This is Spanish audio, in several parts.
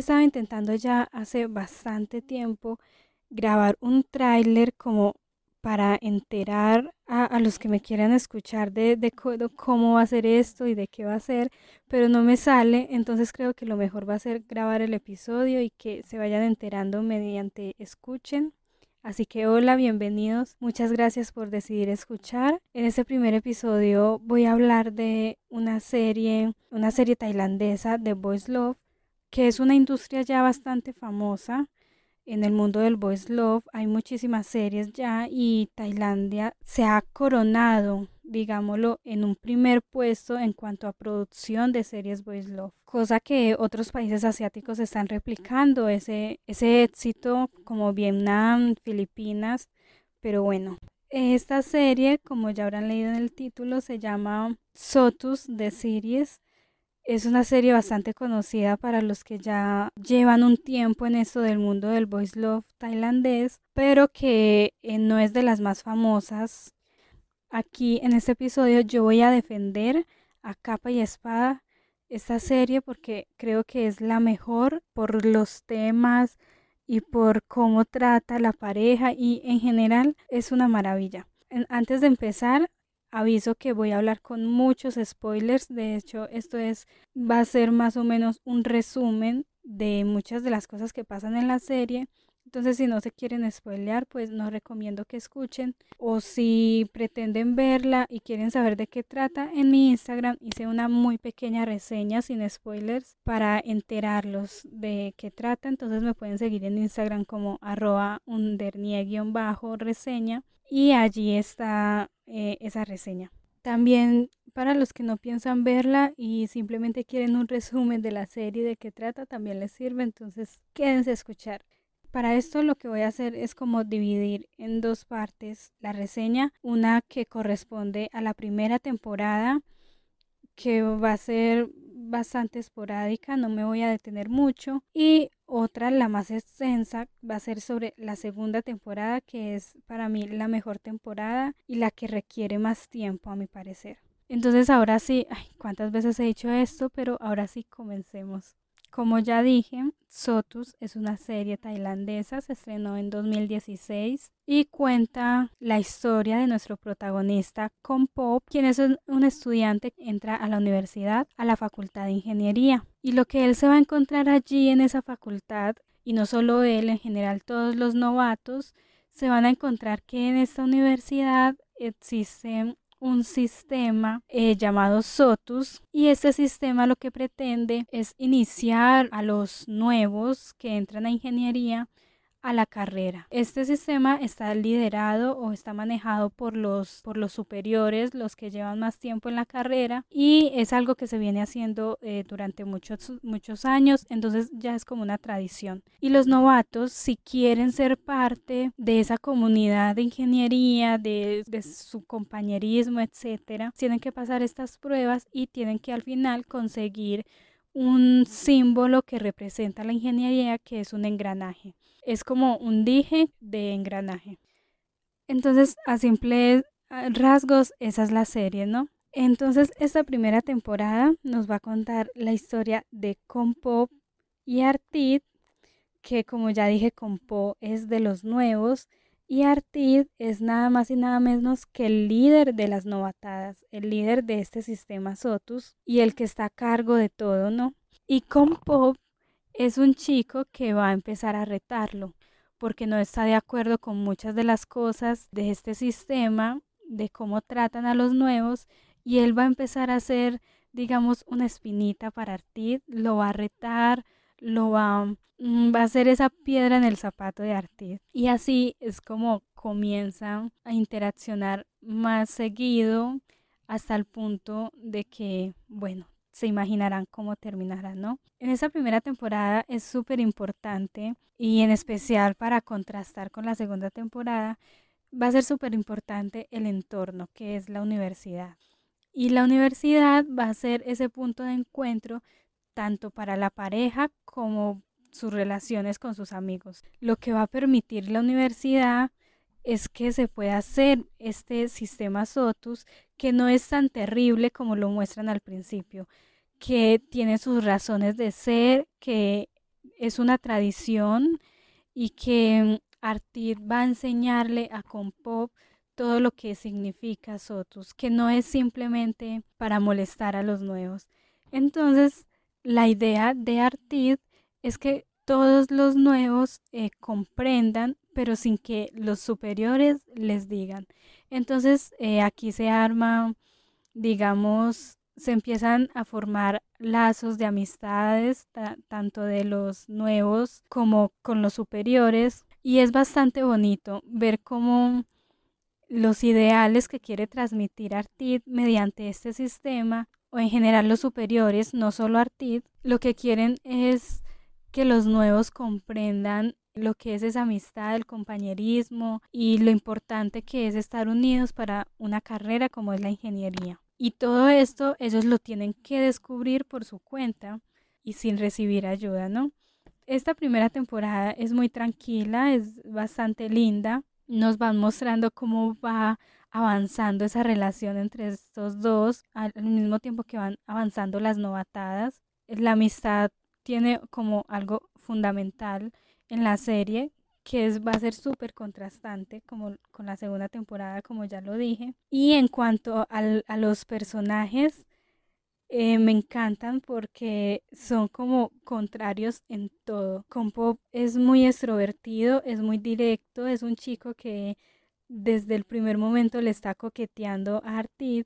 estado intentando ya hace bastante tiempo grabar un tráiler como para enterar a, los que me quieran escuchar de, de cómo va a ser esto y de qué va a ser, pero no me sale, entonces creo que lo mejor va a ser grabar el episodio y que se vayan enterando mediante escuchen. Así que hola, bienvenidos. Muchas gracias por decidir escuchar. En este primer episodio voy a hablar de una serie, una serie tailandesa de Voice Love, que es una industria ya bastante famosa en el mundo del voice love hay muchísimas series ya y Tailandia se ha coronado, digámoslo, en un primer puesto en cuanto a producción de series voice love, cosa que otros países asiáticos están replicando ese, ese éxito como Vietnam, Filipinas, pero bueno. Esta serie, como ya habrán leído en el título, se llama Sotus de Series es una serie bastante conocida para los que ya llevan un tiempo en esto del mundo del voice love tailandés, pero que eh, no es de las más famosas. Aquí en este episodio yo voy a defender a capa y espada esta serie porque creo que es la mejor por los temas y por cómo trata la pareja y en general es una maravilla. Antes de empezar, aviso que voy a hablar con muchos spoilers. De hecho, esto es va a ser más o menos un resumen de muchas de las cosas que pasan en la serie. Entonces, si no se quieren spoilear, pues no recomiendo que escuchen. O si pretenden verla y quieren saber de qué trata, en mi Instagram hice una muy pequeña reseña sin spoilers para enterarlos de qué trata. Entonces me pueden seguir en Instagram como arroba bajo reseña y allí está eh, esa reseña. También para los que no piensan verla y simplemente quieren un resumen de la serie de qué trata, también les sirve, entonces quédense a escuchar. Para esto lo que voy a hacer es como dividir en dos partes la reseña, una que corresponde a la primera temporada, que va a ser bastante esporádica, no me voy a detener mucho. Y otra, la más extensa, va a ser sobre la segunda temporada, que es para mí la mejor temporada y la que requiere más tiempo, a mi parecer. Entonces ahora sí, ay, cuántas veces he dicho esto, pero ahora sí comencemos. Como ya dije, Sotus es una serie tailandesa, se estrenó en 2016 y cuenta la historia de nuestro protagonista Pop, quien es un estudiante que entra a la universidad, a la Facultad de Ingeniería. Y lo que él se va a encontrar allí en esa facultad, y no solo él, en general todos los novatos, se van a encontrar que en esta universidad existen un sistema eh, llamado SOTUS y este sistema lo que pretende es iniciar a los nuevos que entran a ingeniería a la carrera. Este sistema está liderado o está manejado por los, por los superiores, los que llevan más tiempo en la carrera y es algo que se viene haciendo eh, durante muchos, muchos años, entonces ya es como una tradición. Y los novatos, si quieren ser parte de esa comunidad de ingeniería, de, de su compañerismo, etcétera, tienen que pasar estas pruebas y tienen que al final conseguir un símbolo que representa la ingeniería, que es un engranaje. Es como un dije de engranaje. Entonces, a simples rasgos, esa es la serie, ¿no? Entonces, esta primera temporada nos va a contar la historia de Compo y Artid, que como ya dije, Compo es de los nuevos y Artid es nada más y nada menos que el líder de las novatadas, el líder de este sistema Sotus y el que está a cargo de todo, ¿no? Y Compo es un chico que va a empezar a retarlo porque no está de acuerdo con muchas de las cosas de este sistema, de cómo tratan a los nuevos y él va a empezar a hacer, digamos, una espinita para Artid, lo va a retar, lo va, mm, va a hacer esa piedra en el zapato de Artid. Y así es como comienza a interaccionar más seguido hasta el punto de que, bueno, se imaginarán cómo terminará, ¿no? En esa primera temporada es súper importante y en especial para contrastar con la segunda temporada, va a ser súper importante el entorno que es la universidad. Y la universidad va a ser ese punto de encuentro tanto para la pareja como sus relaciones con sus amigos. Lo que va a permitir la universidad es que se pueda hacer este sistema SOTUS que no es tan terrible como lo muestran al principio, que tiene sus razones de ser, que es una tradición y que Artid va a enseñarle a Compop todo lo que significa Sotus, que no es simplemente para molestar a los nuevos. Entonces, la idea de Artid es que todos los nuevos eh, comprendan, pero sin que los superiores les digan. Entonces, eh, aquí se arma, digamos, se empiezan a formar lazos de amistades, tanto de los nuevos como con los superiores. Y es bastante bonito ver cómo los ideales que quiere transmitir Artid mediante este sistema, o en general los superiores, no solo Artid, lo que quieren es que los nuevos comprendan lo que es esa amistad, el compañerismo y lo importante que es estar unidos para una carrera como es la ingeniería. Y todo esto ellos lo tienen que descubrir por su cuenta y sin recibir ayuda, ¿no? Esta primera temporada es muy tranquila, es bastante linda. Nos van mostrando cómo va avanzando esa relación entre estos dos al mismo tiempo que van avanzando las novatadas. La amistad tiene como algo fundamental en la serie que es, va a ser súper contrastante como con la segunda temporada, como ya lo dije. Y en cuanto al, a los personajes, eh, me encantan porque son como contrarios en todo. Con Pop es muy extrovertido, es muy directo, es un chico que desde el primer momento le está coqueteando a Artid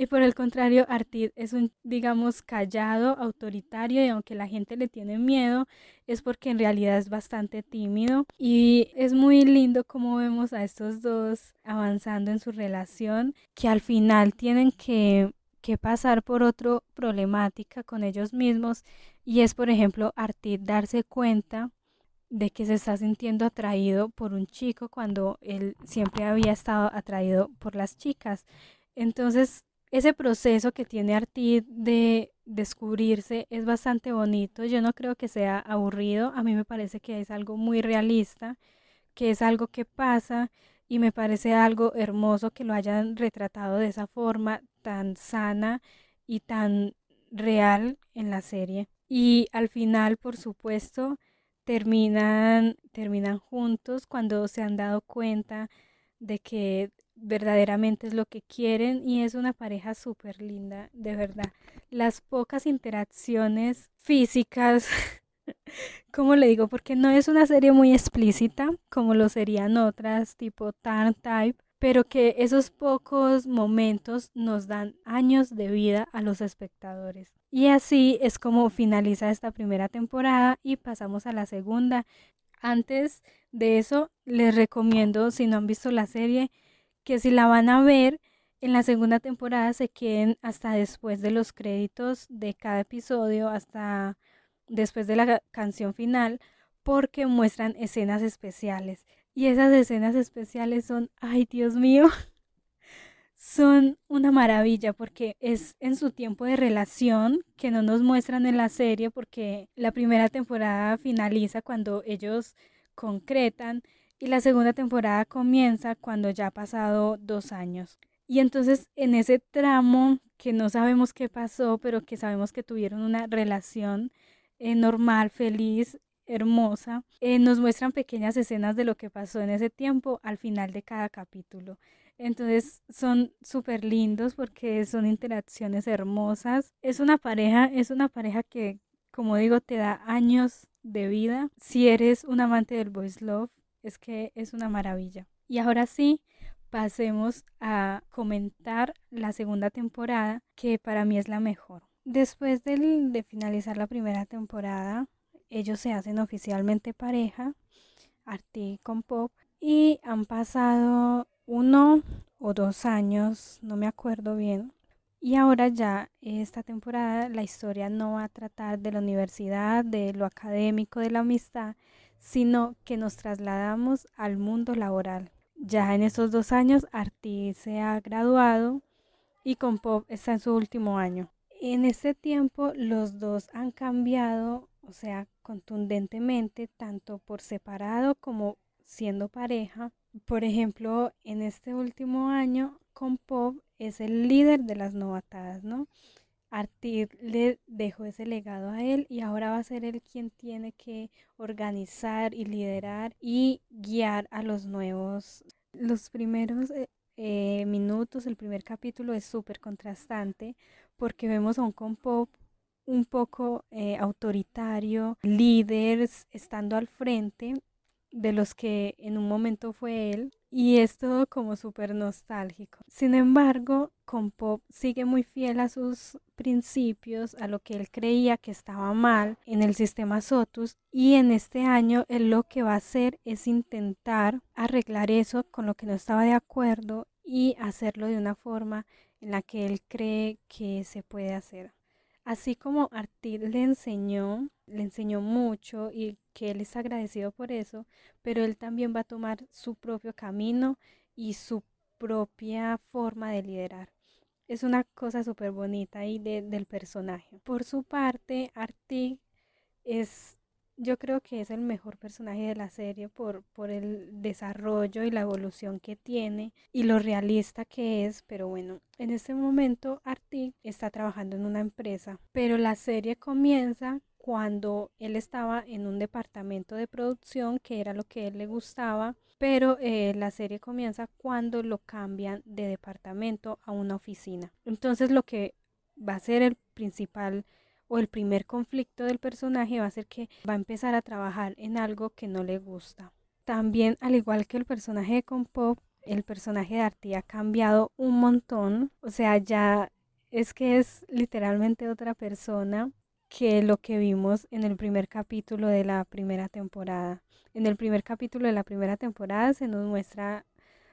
y por el contrario, Artid es un, digamos, callado, autoritario y aunque la gente le tiene miedo, es porque en realidad es bastante tímido. Y es muy lindo como vemos a estos dos avanzando en su relación, que al final tienen que, que pasar por otra problemática con ellos mismos. Y es, por ejemplo, Artid darse cuenta de que se está sintiendo atraído por un chico cuando él siempre había estado atraído por las chicas. Entonces ese proceso que tiene Artid de descubrirse es bastante bonito. Yo no creo que sea aburrido. A mí me parece que es algo muy realista, que es algo que pasa y me parece algo hermoso que lo hayan retratado de esa forma tan sana y tan real en la serie. Y al final, por supuesto, terminan terminan juntos cuando se han dado cuenta de que verdaderamente es lo que quieren y es una pareja súper linda, de verdad. Las pocas interacciones físicas, como le digo, porque no es una serie muy explícita como lo serían otras tipo Tarn Type, pero que esos pocos momentos nos dan años de vida a los espectadores. Y así es como finaliza esta primera temporada y pasamos a la segunda. Antes de eso, les recomiendo, si no han visto la serie, que si la van a ver en la segunda temporada se queden hasta después de los créditos de cada episodio, hasta después de la canción final, porque muestran escenas especiales. Y esas escenas especiales son, ay Dios mío, son una maravilla porque es en su tiempo de relación que no nos muestran en la serie porque la primera temporada finaliza cuando ellos concretan y la segunda temporada comienza cuando ya ha pasado dos años. Y entonces en ese tramo que no sabemos qué pasó, pero que sabemos que tuvieron una relación eh, normal, feliz, hermosa, eh, nos muestran pequeñas escenas de lo que pasó en ese tiempo al final de cada capítulo. Entonces son súper lindos porque son interacciones hermosas. Es una pareja, es una pareja que, como digo, te da años de vida. Si eres un amante del voice love, es que es una maravilla. Y ahora sí, pasemos a comentar la segunda temporada, que para mí es la mejor. Después de finalizar la primera temporada, ellos se hacen oficialmente pareja, Artie con Pop, y han pasado uno o dos años, no me acuerdo bien. Y ahora ya esta temporada la historia no va a tratar de la universidad, de lo académico, de la amistad, sino que nos trasladamos al mundo laboral. Ya en esos dos años, Arti se ha graduado y con Pop está en su último año. En este tiempo, los dos han cambiado, o sea, contundentemente, tanto por separado como siendo pareja. Por ejemplo, en este último año, con Pop es el líder de las novatadas, ¿no? Artir le dejó ese legado a él y ahora va a ser él quien tiene que organizar y liderar y guiar a los nuevos. Los primeros eh, eh, minutos, el primer capítulo es súper contrastante porque vemos a un compop un poco eh, autoritario, líder, estando al frente de los que en un momento fue él y es todo como súper nostálgico. Sin embargo, con Pop sigue muy fiel a sus principios, a lo que él creía que estaba mal en el sistema Sotus y en este año él lo que va a hacer es intentar arreglar eso con lo que no estaba de acuerdo y hacerlo de una forma en la que él cree que se puede hacer. Así como Artir le enseñó, le enseñó mucho y que él es agradecido por eso, pero él también va a tomar su propio camino y su propia forma de liderar. Es una cosa súper bonita ahí del personaje. Por su parte, Artig es yo creo que es el mejor personaje de la serie por, por el desarrollo y la evolución que tiene y lo realista que es, pero bueno, en este momento Artie está trabajando en una empresa, pero la serie comienza cuando él estaba en un departamento de producción que era lo que a él le gustaba, pero eh, la serie comienza cuando lo cambian de departamento a una oficina. Entonces lo que va a ser el principal o el primer conflicto del personaje va a ser que va a empezar a trabajar en algo que no le gusta. También, al igual que el personaje de Compop, el personaje de Artie ha cambiado un montón. O sea, ya es que es literalmente otra persona que lo que vimos en el primer capítulo de la primera temporada. En el primer capítulo de la primera temporada se nos muestra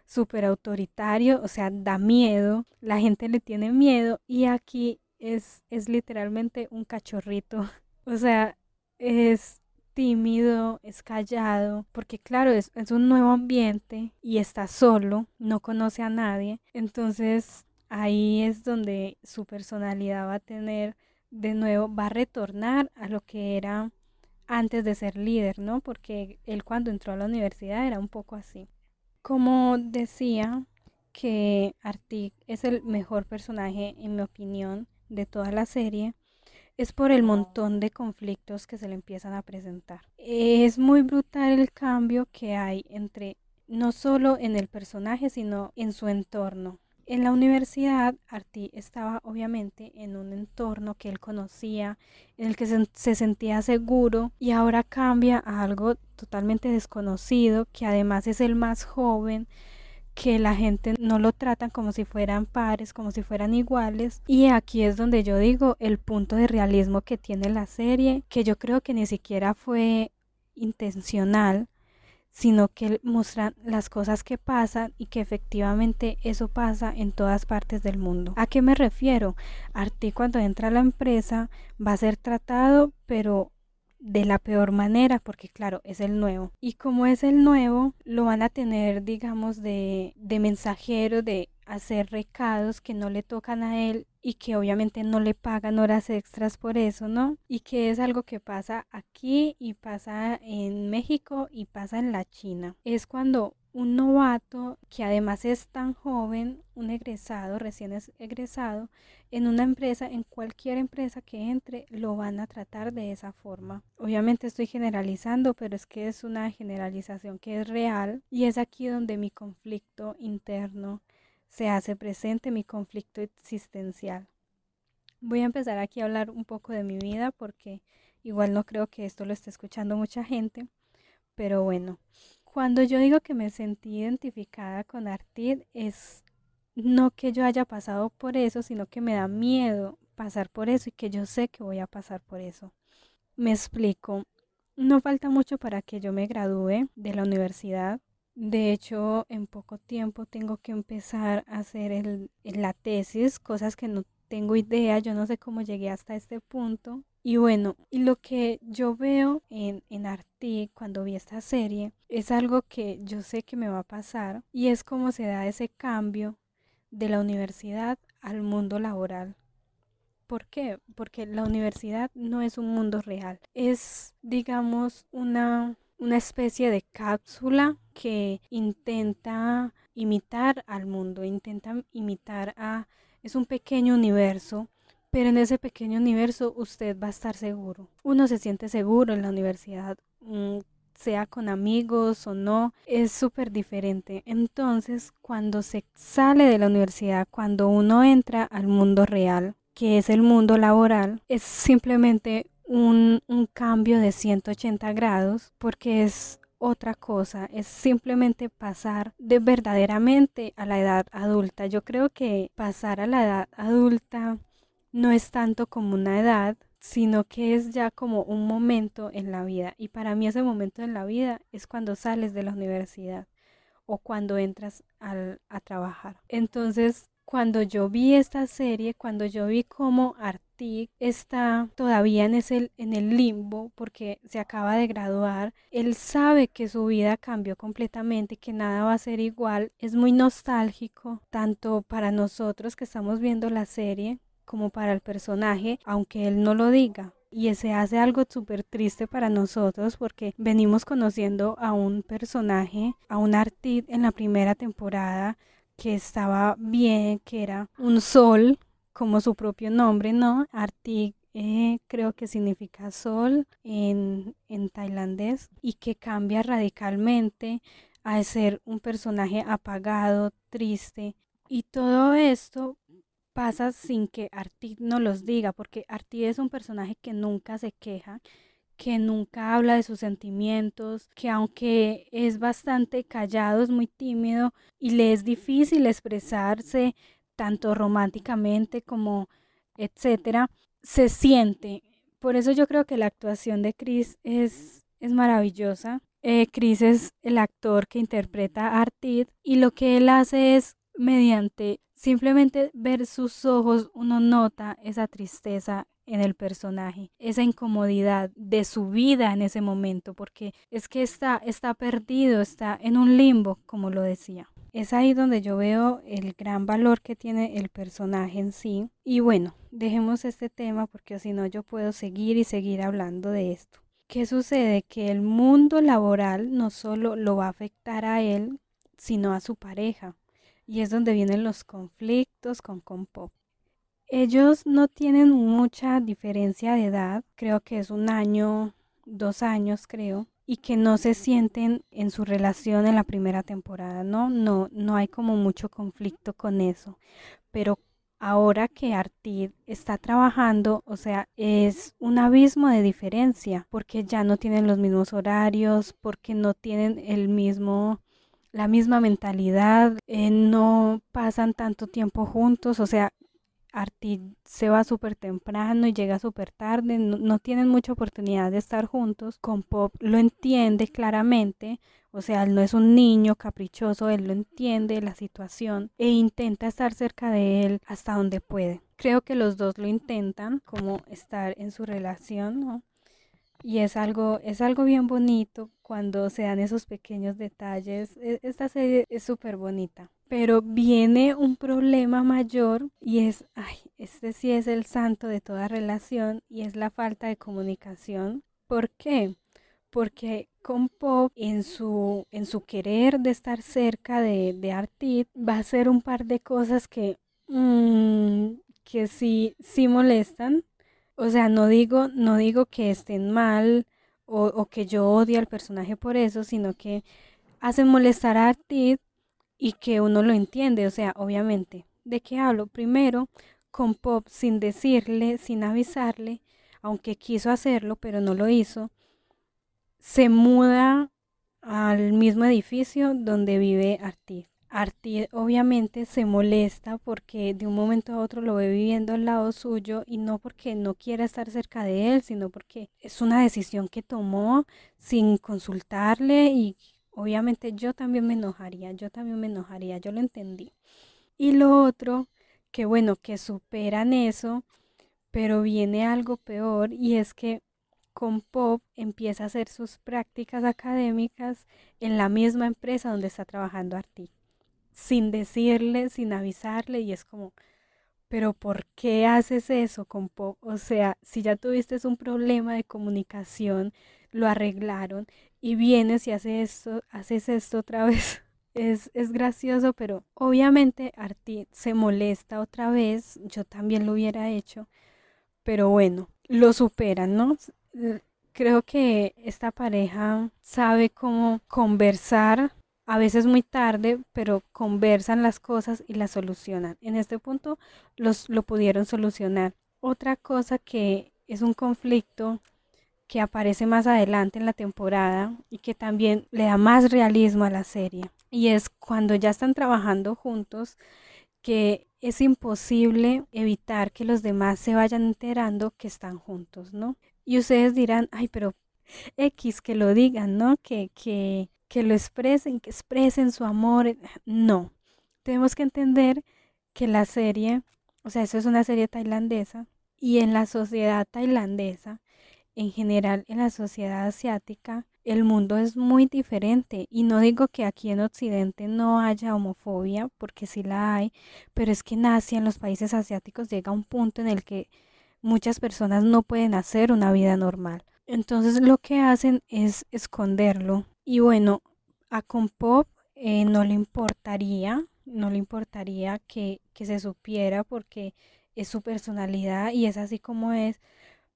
súper autoritario, o sea, da miedo, la gente le tiene miedo y aquí es, es literalmente un cachorrito. O sea, es tímido, es callado, porque claro, es, es, un nuevo ambiente y está solo, no conoce a nadie. Entonces ahí es donde su personalidad va a tener, de nuevo, va a retornar a lo que era antes de ser líder, ¿no? Porque él cuando entró a la universidad era un poco así. Como decía que Artig es el mejor personaje en mi opinión de toda la serie es por el montón de conflictos que se le empiezan a presentar. Es muy brutal el cambio que hay entre no solo en el personaje, sino en su entorno. En la universidad, Arti estaba obviamente en un entorno que él conocía, en el que se, se, sentía seguro y ahora cambia a algo totalmente desconocido, que además es el más joven, que la gente no lo tratan como si fueran pares, como si fueran iguales. Y aquí es donde yo digo el punto de realismo que tiene la serie, que yo creo que ni siquiera fue intencional, sino que muestran las cosas que pasan y que efectivamente eso pasa en todas partes del mundo. ¿A qué me refiero? Arti cuando entra a la empresa va a ser tratado, pero de la peor manera porque claro es el nuevo y como es el nuevo lo van a tener digamos de, de mensajero de hacer recados que no le tocan a él y que obviamente no le pagan horas extras por eso, ¿no? Y que es algo que pasa aquí y pasa en México y pasa en la China. Es cuando un novato que además es tan joven, un egresado, recién es egresado, en una empresa, en cualquier empresa que entre, lo van a tratar de esa forma. Obviamente estoy generalizando, pero es que es una generalización que es real y es aquí donde mi conflicto interno se hace presente, mi conflicto existencial. Voy a empezar aquí a hablar un poco de mi vida porque igual no creo que esto lo esté escuchando mucha gente, pero bueno. Cuando yo digo que me sentí identificada con Artid es no que yo haya pasado por eso, sino que me da miedo pasar por eso y que yo sé que voy a pasar por eso. Me explico. No falta mucho para que yo me gradúe de la universidad. De hecho, en poco tiempo tengo que empezar a hacer el, la tesis, cosas que no tengo idea, yo no sé cómo llegué hasta este punto. Y bueno, y lo que yo veo en, en cuando vi esta serie es algo que yo sé que me va a pasar y es cómo se da ese cambio de la universidad al mundo laboral. ¿Por qué? Porque la universidad no es un mundo real, es digamos una, una especie de cápsula que intenta imitar al mundo, intenta imitar a... es un pequeño universo pero en ese pequeño universo usted va a estar seguro. Uno se siente seguro en la universidad, mm, sea con amigos o no, es súper diferente. Entonces, cuando se sale de la universidad, cuando uno entra al mundo real, que es el mundo laboral, es simplemente un, un cambio de 180 grados porque es otra cosa, es simplemente pasar de verdaderamente a la edad adulta. Yo creo que pasar a la edad adulta no es tanto como una edad, sino que es ya como un momento en la vida. Y para mí ese momento en la vida es cuando sales de la universidad o cuando entras al, a trabajar. Entonces, cuando yo vi esta serie, cuando yo vi cómo Artig está todavía en, ese, en el limbo porque se acaba de graduar, él sabe que su vida cambió completamente, que nada va a ser igual, es muy nostálgico, tanto para nosotros que estamos viendo la serie como para el personaje, aunque él no lo diga. Y ese hace algo súper triste para nosotros porque venimos conociendo a un personaje, a un Artid en la primera temporada que estaba bien, que era un sol, como su propio nombre, ¿no? Artig eh, creo que significa sol en, en tailandés y que cambia radicalmente a ser un personaje apagado, triste. Y todo esto pasa sin que Arti no los diga, porque Arti es un personaje que nunca se queja, que nunca habla de sus sentimientos, que aunque es bastante callado, es muy tímido y le es difícil expresarse tanto románticamente como etcétera, se siente. Por eso yo creo que la actuación de Chris es, es maravillosa. Eh, Chris es el actor que interpreta a Artid y lo que él hace es mediante Simplemente ver sus ojos uno nota esa tristeza en el personaje, esa incomodidad de su vida en ese momento, porque es que está, está perdido, está en un limbo, como lo decía. Es ahí donde yo veo el gran valor que tiene el personaje en sí. Y bueno, dejemos este tema porque si no yo puedo seguir y seguir hablando de esto. ¿Qué sucede? Que el mundo laboral no solo lo va a afectar a él, sino a su pareja y es donde vienen los conflictos con Compop. Ellos no tienen mucha diferencia de edad, creo que es un año, dos años creo, y que no se sienten en su relación en la primera temporada, ¿no? No, no hay como mucho conflicto con eso. Pero ahora que Artid está trabajando, o sea, es un abismo de diferencia, porque ya no tienen los mismos horarios, porque no tienen el mismo la misma mentalidad, eh, no pasan tanto tiempo juntos, o sea, Arti se va súper temprano y llega súper tarde, no, tienen mucha oportunidad de estar juntos. Con Pop lo entiende claramente, o sea, él no es un niño caprichoso, él lo entiende la situación e intenta estar cerca de él hasta donde puede. Creo que los dos lo intentan, como estar en su relación, ¿no? Y es algo, es algo bien bonito cuando se dan esos pequeños detalles. E, esta serie es súper bonita. Pero viene un problema mayor y es, ay, este sí es el santo de toda relación y es la falta de comunicación. ¿Por qué? Porque con Pop en su, en su querer de estar cerca de, de Artit va a hacer un par de cosas que, mm, que sí, sí molestan o sea, no digo, no digo que estén mal o, que yo odie al personaje por eso, sino que hacen molestar a ti y que uno lo entiende. O sea, obviamente, ¿de qué hablo? Primero, con Pop sin decirle, sin avisarle, aunque quiso hacerlo, pero no lo hizo, se muda al mismo edificio donde vive Artis. Artie obviamente se molesta porque de un momento a otro lo ve viviendo al lado suyo y no porque no quiera estar cerca de él, sino porque es una decisión que tomó sin consultarle y obviamente yo también me enojaría, yo también me enojaría, yo lo entendí. Y lo otro, que bueno, que superan eso, pero viene algo peor y es que con Pop empieza a hacer sus prácticas académicas en la misma empresa donde está trabajando Artie sin decirle, sin avisarle y es como, pero ¿por qué haces eso con Pop? O sea, si ya tuviste un problema de comunicación, lo arreglaron y vienes y haces esto, esto otra vez. es, es gracioso, pero obviamente Artie se molesta otra vez, yo también lo hubiera hecho, pero bueno, lo superan, ¿no? Creo que esta pareja sabe cómo conversar, a veces muy tarde, pero conversan las cosas y las solucionan. En este punto los, lo pudieron solucionar. Otra cosa que es un conflicto que aparece más adelante en la temporada y que también le da más realismo a la serie. Y es cuando ya están trabajando juntos que es imposible evitar que los demás se vayan enterando que están juntos, ¿no? Y ustedes dirán, ay, pero X, que lo digan, ¿no? Que, que, que lo expresen, que expresen su amor. No, tenemos que entender que la serie, o sea, eso es una serie tailandesa, y en la sociedad tailandesa, en general en la sociedad asiática, el mundo es muy diferente. Y no digo que aquí en Occidente no haya homofobia, porque sí la hay, pero es que en Asia, en los países asiáticos, llega un punto en el que muchas personas no pueden hacer una vida normal. Entonces lo que hacen es esconderlo. Y bueno, a Compop eh, no le importaría, no le importaría que, que se supiera porque es su personalidad y es así como es,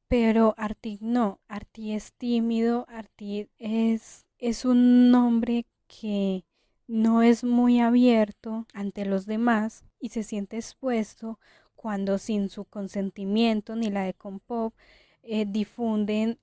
pero Artie no, Artie es tímido, Artie es, es un hombre que no es muy abierto ante los demás y se siente expuesto cuando sin su consentimiento ni la de Compop eh, difunden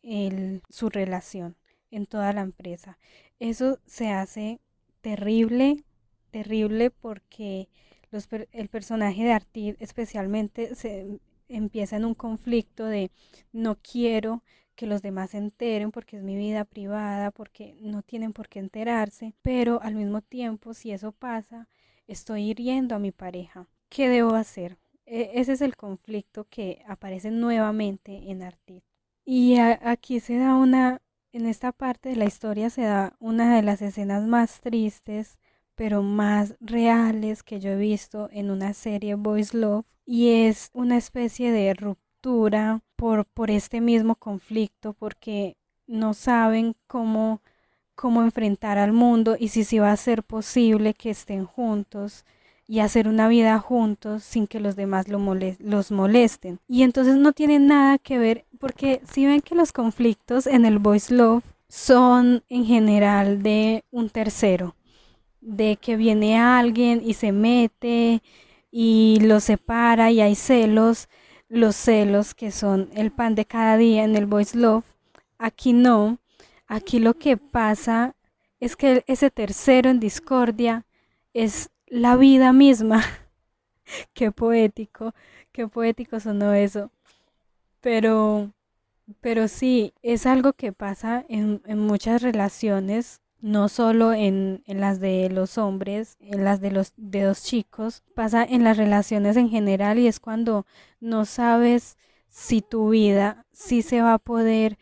su relación en toda la empresa. Eso se hace terrible, terrible porque los, el personaje de Artie especialmente se empieza en un conflicto de no quiero que los demás se enteren porque es mi vida privada, porque no tienen por qué enterarse, pero al mismo tiempo, si eso pasa, estoy hiriendo a mi pareja. ¿Qué debo hacer? E, ese es el conflicto que aparece nuevamente en Artit. Y aquí se da una, en esta parte de la historia se da una de las escenas más tristes, pero más reales que yo he visto en una serie Boys Love y es una especie de ruptura por, por este mismo conflicto porque no saben cómo, cómo enfrentar al mundo y si va a ser posible que estén juntos y hacer una vida juntos sin que los demás lo los molesten. Y entonces no tienen nada que ver, porque si ven que los conflictos en el Voice Love son en general de un tercero, de que viene alguien y se mete y los separa y hay celos, los celos que son el pan de cada día en el Voice Love. Aquí no, aquí lo que pasa es que ese tercero en discordia es la vida misma. qué poético, qué poético sonó eso. Pero, pero sí, es algo que pasa en, en muchas relaciones no solo en, las de los hombres, en las de los de dos chicos, pasa en las relaciones en general y es cuando no sabes si tu vida sí se va a poder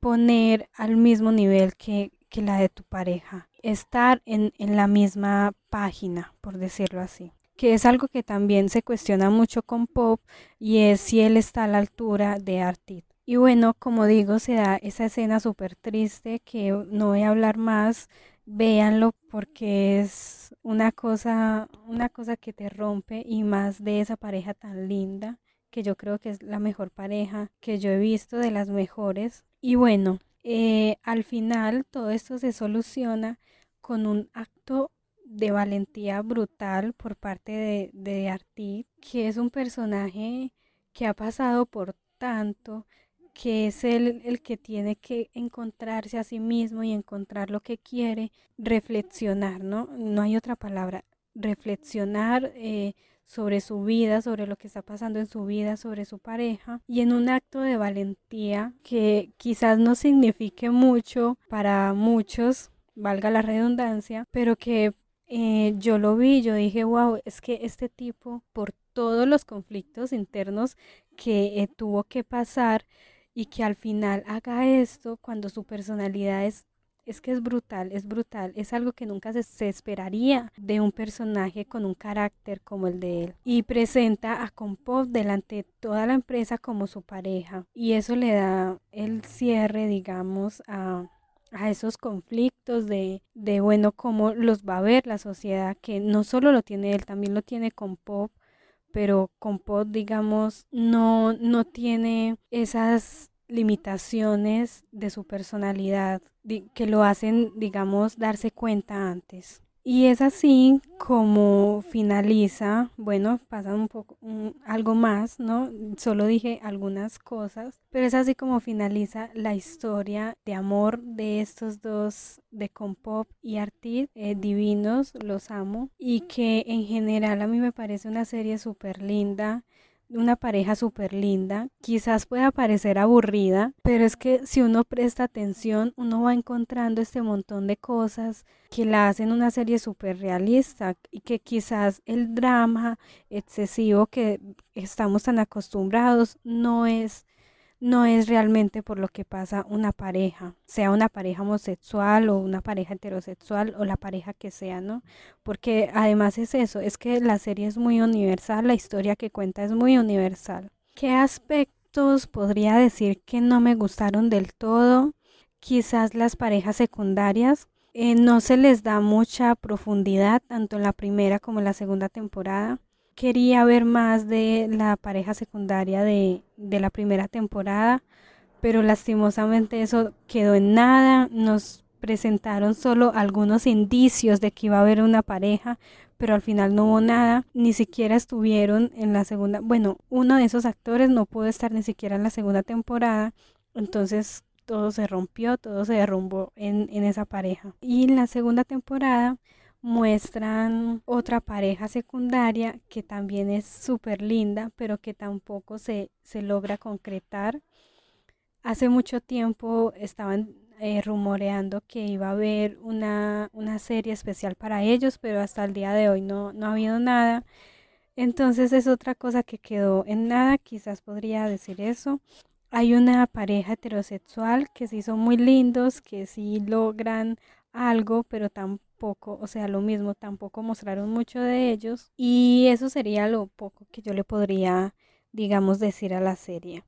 poner al mismo nivel que, que la de tu pareja. Estar en, en la misma página, por decirlo así que es algo que también se cuestiona mucho con Pop y es si él está a la altura de Artit. Y bueno, como digo, se da esa escena súper triste que no voy a hablar más. Véanlo porque es una cosa, una cosa que te rompe y más de esa pareja tan linda que yo creo que es la mejor pareja que yo he visto, de las mejores. Y bueno, eh, al final todo esto se soluciona con un acto de valentía brutal por parte de, de Artie, que es un personaje que ha pasado por tanto, que es el, el que tiene que encontrarse a sí mismo y encontrar lo que quiere, reflexionar, ¿no? No hay otra palabra, reflexionar eh, sobre su vida, sobre lo que está pasando en su vida, sobre su pareja, y en un acto de valentía que quizás no signifique mucho para muchos, valga la redundancia, pero que eh, yo lo vi, yo dije, wow, es que este tipo, por todos los conflictos internos que eh, tuvo que pasar, y que al final haga esto cuando su personalidad es es que es brutal, es brutal, es algo que nunca se, esperaría de un personaje con un carácter como el de él. Y presenta a Compop delante de toda la empresa como su pareja. Y eso le da el cierre, digamos, a, a esos conflictos de, de, bueno, cómo los va a ver la sociedad, que no solo lo tiene él, también lo tiene con Pop, pero con Pop, digamos, no, no tiene esas limitaciones de su personalidad que lo hacen, digamos, darse cuenta antes. Y es así como finaliza, bueno, pasa un poco algo más, ¿no? Solo dije algunas cosas, pero es así como finaliza la historia de amor de estos dos, de Compop y Artid, eh, divinos, los amo, y que en general a mí me parece una serie súper linda una pareja súper linda, quizás pueda parecer aburrida, pero es que si uno presta atención, uno va encontrando este montón de cosas que la hacen una serie súper realista y que quizás el drama excesivo que estamos tan acostumbrados no es no es realmente por lo que pasa una pareja, sea una pareja homosexual o una pareja heterosexual o la pareja que sea, ¿no? Porque además es eso, es que la serie es muy universal, la historia que cuenta es muy universal. ¿Qué aspectos podría decir que no me gustaron del todo? Quizás las parejas secundarias. Eh, no se les da mucha profundidad tanto en la primera como en la segunda temporada quería ver más de la pareja secundaria de, de la primera temporada, pero lastimosamente eso quedó en nada. Nos presentaron solo algunos indicios de que iba a haber una pareja, pero al final no hubo nada, ni siquiera estuvieron en la segunda, bueno, uno de esos actores no pudo estar ni siquiera en la segunda temporada, entonces todo se rompió, todo se derrumbó en, en esa pareja. Y en la segunda temporada muestran otra pareja secundaria que también es súper linda, pero que tampoco se, se, logra concretar. Hace mucho tiempo estaban eh, rumoreando que iba a haber una, una, serie especial para ellos, pero hasta el día de hoy no, no ha habido nada. Entonces es otra cosa que quedó en nada, quizás podría decir eso. Hay una pareja heterosexual que sí son muy lindos, que sí logran algo, pero tampoco poco, o sea, lo mismo, tampoco mostraron mucho de ellos y eso sería lo poco que yo le podría, digamos, decir a la serie.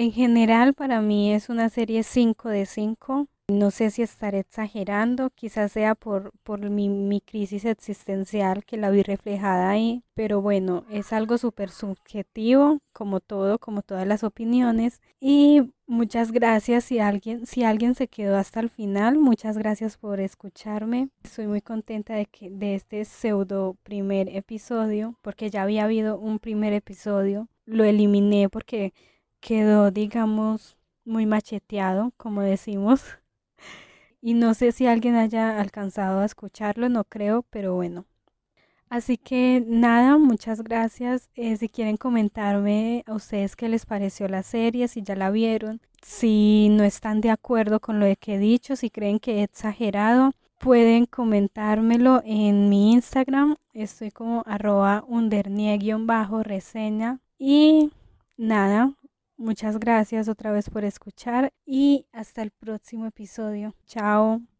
En general, para mí es una serie 5 de 5. No sé si estaré exagerando, quizás sea por, por mi, mi crisis existencial que la vi reflejada ahí, pero bueno, es algo súper subjetivo, como todo, como todas las opiniones. Y muchas gracias si alguien, si alguien se quedó hasta el final, muchas gracias por escucharme. Estoy muy contenta de, que, de este pseudo primer episodio, porque ya había habido un primer episodio, lo eliminé porque quedó, digamos, muy macheteado, como decimos. Y no sé si alguien haya alcanzado a escucharlo, no creo, pero bueno. Así que nada, muchas gracias. Eh, si quieren comentarme a ustedes qué les pareció la serie, si ya la vieron, si no están de acuerdo con lo que he dicho, si creen que he exagerado, pueden comentármelo en mi Instagram. Estoy como arroba bajo reseña. Y nada, Muchas gracias otra vez por escuchar y hasta el próximo episodio. Chao.